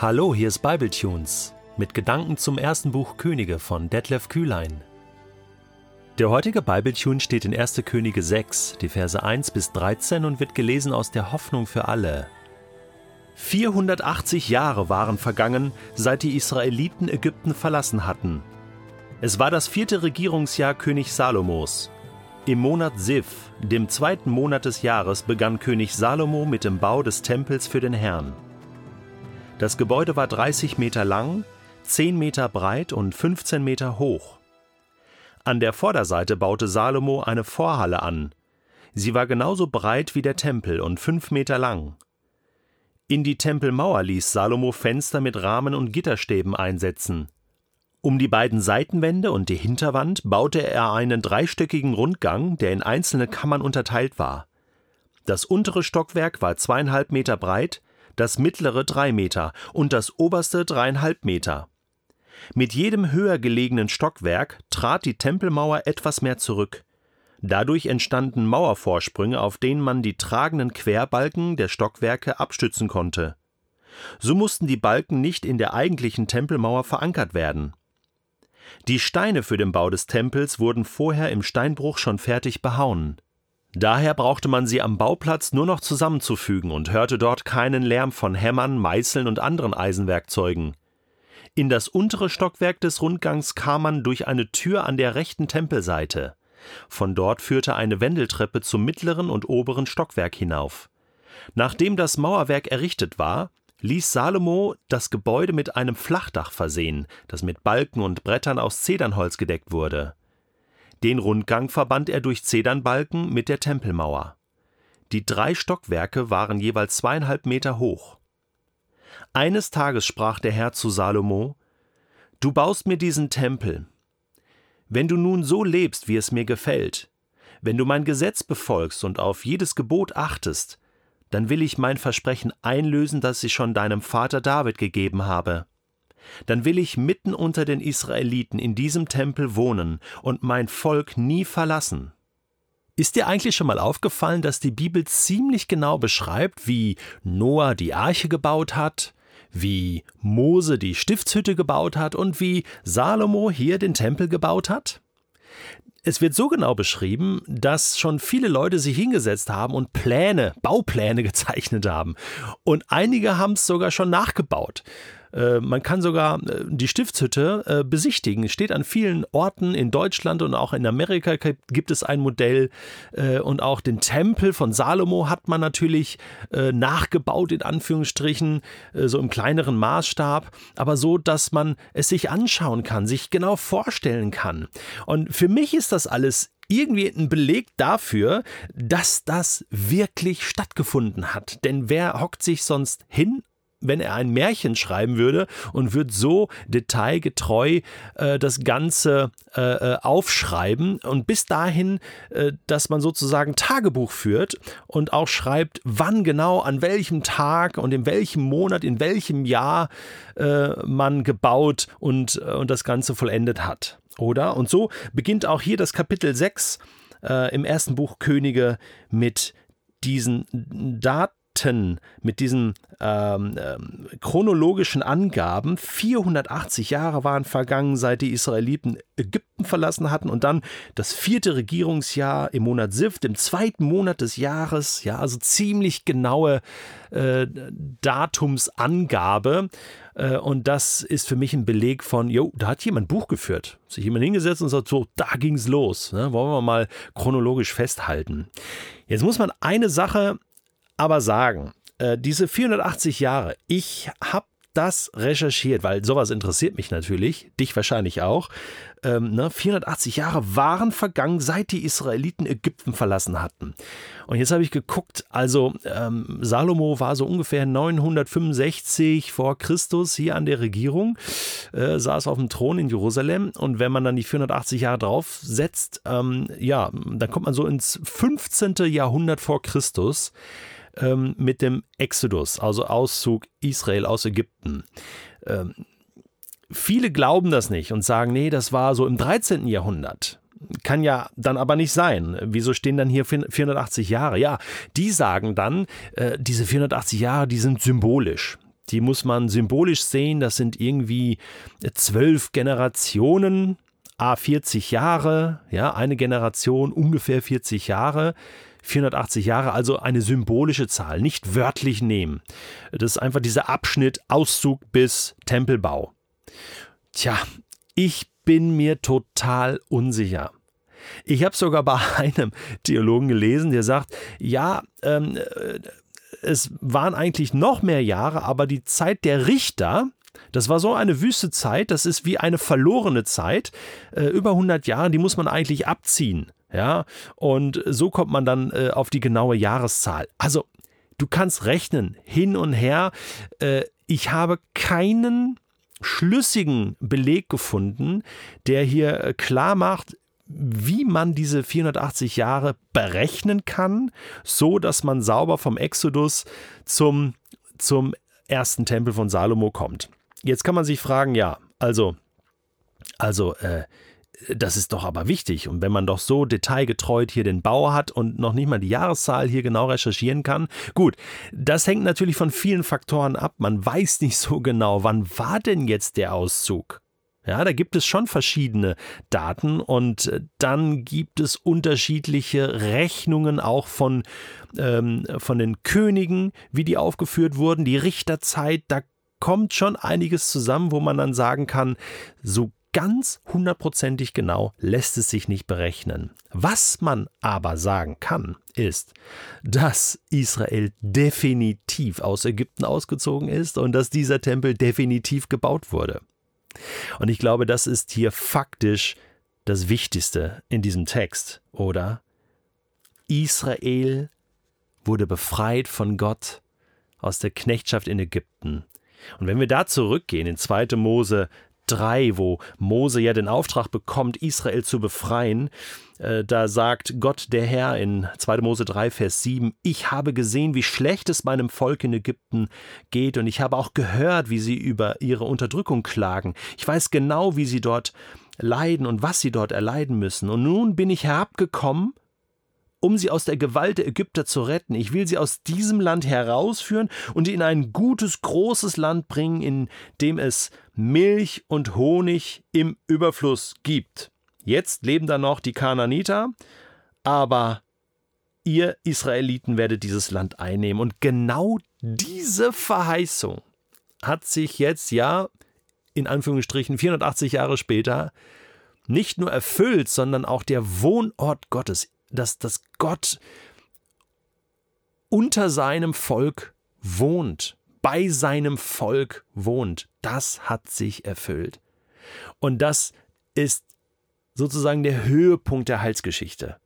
Hallo, hier ist Bibletunes mit Gedanken zum ersten Buch Könige von Detlef Kühlein. Der heutige Bibletune steht in 1. Könige 6, die Verse 1 bis 13 und wird gelesen aus der Hoffnung für alle. 480 Jahre waren vergangen, seit die Israeliten Ägypten verlassen hatten. Es war das vierte Regierungsjahr König Salomos. Im Monat Siv, dem zweiten Monat des Jahres, begann König Salomo mit dem Bau des Tempels für den Herrn. Das Gebäude war 30 Meter lang, 10 Meter breit und 15 Meter hoch. An der Vorderseite baute Salomo eine Vorhalle an. Sie war genauso breit wie der Tempel und 5 Meter lang. In die Tempelmauer ließ Salomo Fenster mit Rahmen und Gitterstäben einsetzen. Um die beiden Seitenwände und die Hinterwand baute er einen dreistöckigen Rundgang, der in einzelne Kammern unterteilt war. Das untere Stockwerk war zweieinhalb Meter breit, das mittlere drei Meter und das oberste dreieinhalb Meter. Mit jedem höher gelegenen Stockwerk trat die Tempelmauer etwas mehr zurück. Dadurch entstanden Mauervorsprünge, auf denen man die tragenden Querbalken der Stockwerke abstützen konnte. So mussten die Balken nicht in der eigentlichen Tempelmauer verankert werden. Die Steine für den Bau des Tempels wurden vorher im Steinbruch schon fertig behauen. Daher brauchte man sie am Bauplatz nur noch zusammenzufügen und hörte dort keinen Lärm von Hämmern, Meißeln und anderen Eisenwerkzeugen. In das untere Stockwerk des Rundgangs kam man durch eine Tür an der rechten Tempelseite. Von dort führte eine Wendeltreppe zum mittleren und oberen Stockwerk hinauf. Nachdem das Mauerwerk errichtet war, ließ Salomo das Gebäude mit einem Flachdach versehen, das mit Balken und Brettern aus Zedernholz gedeckt wurde. Den Rundgang verband er durch Zedernbalken mit der Tempelmauer. Die drei Stockwerke waren jeweils zweieinhalb Meter hoch. Eines Tages sprach der Herr zu Salomo: Du baust mir diesen Tempel. Wenn du nun so lebst, wie es mir gefällt, wenn du mein Gesetz befolgst und auf jedes Gebot achtest, dann will ich mein Versprechen einlösen, das ich schon deinem Vater David gegeben habe. Dann will ich mitten unter den Israeliten in diesem Tempel wohnen und mein Volk nie verlassen. Ist dir eigentlich schon mal aufgefallen, dass die Bibel ziemlich genau beschreibt, wie Noah die Arche gebaut hat, wie Mose die Stiftshütte gebaut hat und wie Salomo hier den Tempel gebaut hat? Es wird so genau beschrieben, dass schon viele Leute sich hingesetzt haben und Pläne, Baupläne gezeichnet haben. Und einige haben es sogar schon nachgebaut. Äh, man kann sogar äh, die Stiftshütte äh, besichtigen. Es steht an vielen Orten in Deutschland und auch in Amerika gibt es ein Modell. und auch den Tempel von Salomo hat man natürlich nachgebaut, in Anführungsstrichen, so im kleineren Maßstab, aber so, dass man es sich anschauen kann, sich genau vorstellen kann. Und für mich ist das alles irgendwie ein Beleg dafür, dass das wirklich stattgefunden hat. Denn wer hockt sich sonst hin wenn er ein Märchen schreiben würde und würde so detailgetreu äh, das Ganze äh, äh, aufschreiben und bis dahin, äh, dass man sozusagen Tagebuch führt und auch schreibt, wann genau, an welchem Tag und in welchem Monat, in welchem Jahr äh, man gebaut und, äh, und das Ganze vollendet hat. Oder? Und so beginnt auch hier das Kapitel 6 im ersten Buch Könige mit diesen Daten Daten, mit diesen ähm, ähm, chronologischen Angaben, 480 Jahre waren vergangen, seit die Israeliten Ägypten verlassen hatten und dann das vierte Regierungsjahr im Monat Siv, dem zweiten Monat des Jahres, ja, also ziemlich genaue äh, Datumsangabe. Äh, und das ist für mich ein Beleg von, jo, da hat jemand Buch geführt, sich jemand hingesetzt und sagt, so, da ging's los. Ne? Wollen wir mal chronologisch festhalten. Jetzt muss man eine Sache aber sagen, äh, diese 480 Jahre, ich habe das recherchiert, weil sowas interessiert mich natürlich, dich wahrscheinlich auch. Ähm, ne, 480 Jahre waren vergangen, seit die Israeliten Ägypten verlassen hatten. Und jetzt habe ich geguckt, also ähm, Salomo war so ungefähr 965 vor Christus hier an der Regierung, äh, saß auf dem Thron in Jerusalem. Und wenn man dann die 480 Jahre draufsetzt, ähm, ja, dann kommt man so ins 15. Jahrhundert vor Christus ähm, mit dem Exodus, also Auszug Israel aus Ägypten. Ähm, viele glauben das nicht und sagen, nee, das war so im 13. Jahrhundert. Kann ja dann aber nicht sein. Wieso stehen dann hier 480 Jahre? Ja, die sagen dann, äh, diese 480 Jahre, die sind symbolisch. die muss man symbolisch sehen. Das sind irgendwie zwölf Generationen, a 40 Jahre, ja, eine Generation ungefähr 40 Jahre. 480 Jahre, also eine symbolische Zahl, nicht wörtlich nehmen. Das ist einfach dieser Abschnitt Auszug bis Tempelbau. Tja, ich bin mir total unsicher. Ich habe sogar bei einem Theologen gelesen, der sagt, ja, ähm, äh, es waren eigentlich noch mehr Jahre, aber die Zeit der Richter, das war so eine wüste Zeit, das ist wie eine verlorene Zeit, äh, über 100 Jahre, die muss man eigentlich abziehen. Ja, und so kommt man dann äh, auf die genaue Jahreszahl. Also, du kannst rechnen, hin und her. Äh, ich habe keinen schlüssigen Beleg gefunden, der hier äh, klar macht, wie man diese 480 Jahre berechnen kann, so dass man sauber vom Exodus zum, zum ersten Tempel von Salomo kommt. Jetzt kann man sich fragen, ja, also, also, äh, das ist doch aber wichtig. Und wenn man doch so detailgetreu hier den Bau hat und noch nicht mal die Jahreszahl hier genau recherchieren kann, gut, das hängt natürlich von vielen Faktoren ab. Man weiß nicht so genau, wann war denn jetzt der Auszug? Ja, da gibt es schon verschiedene Daten und äh, dann gibt es unterschiedliche Rechnungen auch von, ähm, von den Königen, wie die aufgeführt wurden, die Richterzeit, da kommt schon einiges zusammen, wo man dann sagen kann, so ganz hundertprozentig genau lässt es sich nicht berechnen. Was man aber sagen kann, ist, dass Israel definitiv aus Ägypten ausgezogen ist und dass dieser Tempel definitiv gebaut wurde. Und ich glaube, das ist hier faktisch das Wichtigste in diesem Text, oder? Israel wurde befreit von Gott aus der Knechtschaft in Ägypten. Und wenn wir da zurückgehen in 2. Mose 3, wo Mose ja den Auftrag bekommt, Israel zu befreien, äh, da sagt Gott der Herr in 2. Mose 3, Vers 7, ich habe gesehen, wie schlecht es meinem Volk in Ägypten geht und ich habe auch gehört, wie sie über ihre Unterdrückung klagen. Ich weiß genau, wie sie dort leiden und was sie dort erleiden müssen. Und nun bin ich herabgekommen, um sie aus der Gewalt der Ägypter zu retten. Ich will sie aus diesem Land herausführen und in ein gutes, großes Land bringen, in dem es Milch und Honig im Überfluss gibt. Jetzt leben da noch die Kananiter, aber ihr Israeliten werdet dieses Land einnehmen. Und genau diese Verheißung hat sich jetzt ja in Anführungsstrichen 480 Jahre später nicht nur erfüllt, sondern auch der Wohnort Gottes dass, dass Gott unter seinem Volk wohnt, bei seinem Volk wohnt. Das hat sich erfüllt. Und das ist sozusagen der Höhepunkt der Heilsgeschichte.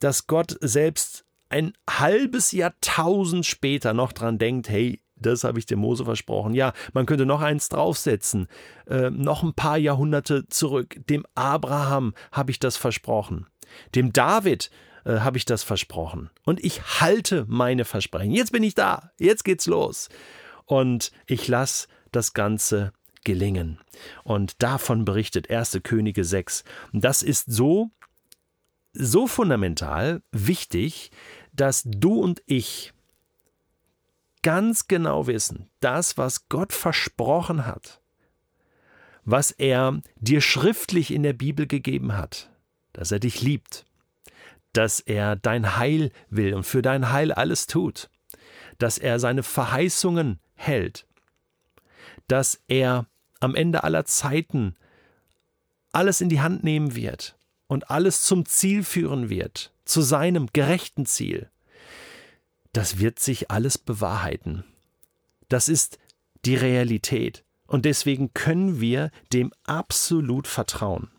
Dass Gott selbst ein halbes Jahrtausend später noch dran denkt, hey, das habe ich dem Mose versprochen. Ja, man könnte noch eins draufsetzen. Äh, noch ein paar Jahrhunderte zurück. Dem Abraham habe ich das versprochen. Dem David äh, habe ich das versprochen. Und ich halte meine Versprechen. Jetzt bin ich da. Jetzt geht's los. Und ich lasse das Ganze gelingen. Und davon berichtet 1. Könige 6. Und das ist so, so fundamental wichtig, dass du und ich ganz genau wissen, das, was Gott versprochen hat, was er dir schriftlich in der Bibel gegeben hat, dass er dich liebt, dass er dein Heil will und für dein Heil alles tut, dass er seine Verheißungen hält, dass er am Ende aller Zeiten alles in die Hand nehmen wird und alles zum Ziel führen wird, zu seinem gerechten Ziel. Das wird sich alles bewahrheiten. Das ist die Realität. Und deswegen können wir dem absolut vertrauen.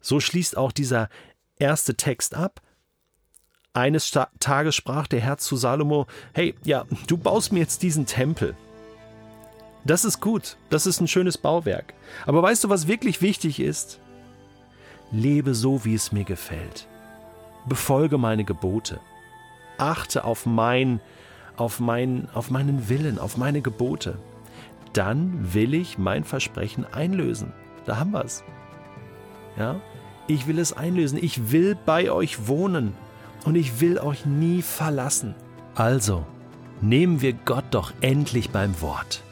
So schließt auch dieser erste Text ab. Eines Tages sprach der Herr zu Salomo: Hey, ja, du baust mir jetzt diesen Tempel. Das ist gut, das ist ein schönes Bauwerk. Aber weißt du, was wirklich wichtig ist? Lebe so, wie es mir gefällt. Befolge meine Gebote. Achte auf mein, auf mein, auf meinen Willen, auf meine Gebote. Dann will ich mein Versprechen einlösen. Da haben wir es. Ja? Ich will es einlösen. Ich will bei euch wohnen und ich will euch nie verlassen. Also, Nehmen wir Gott doch endlich beim Wort.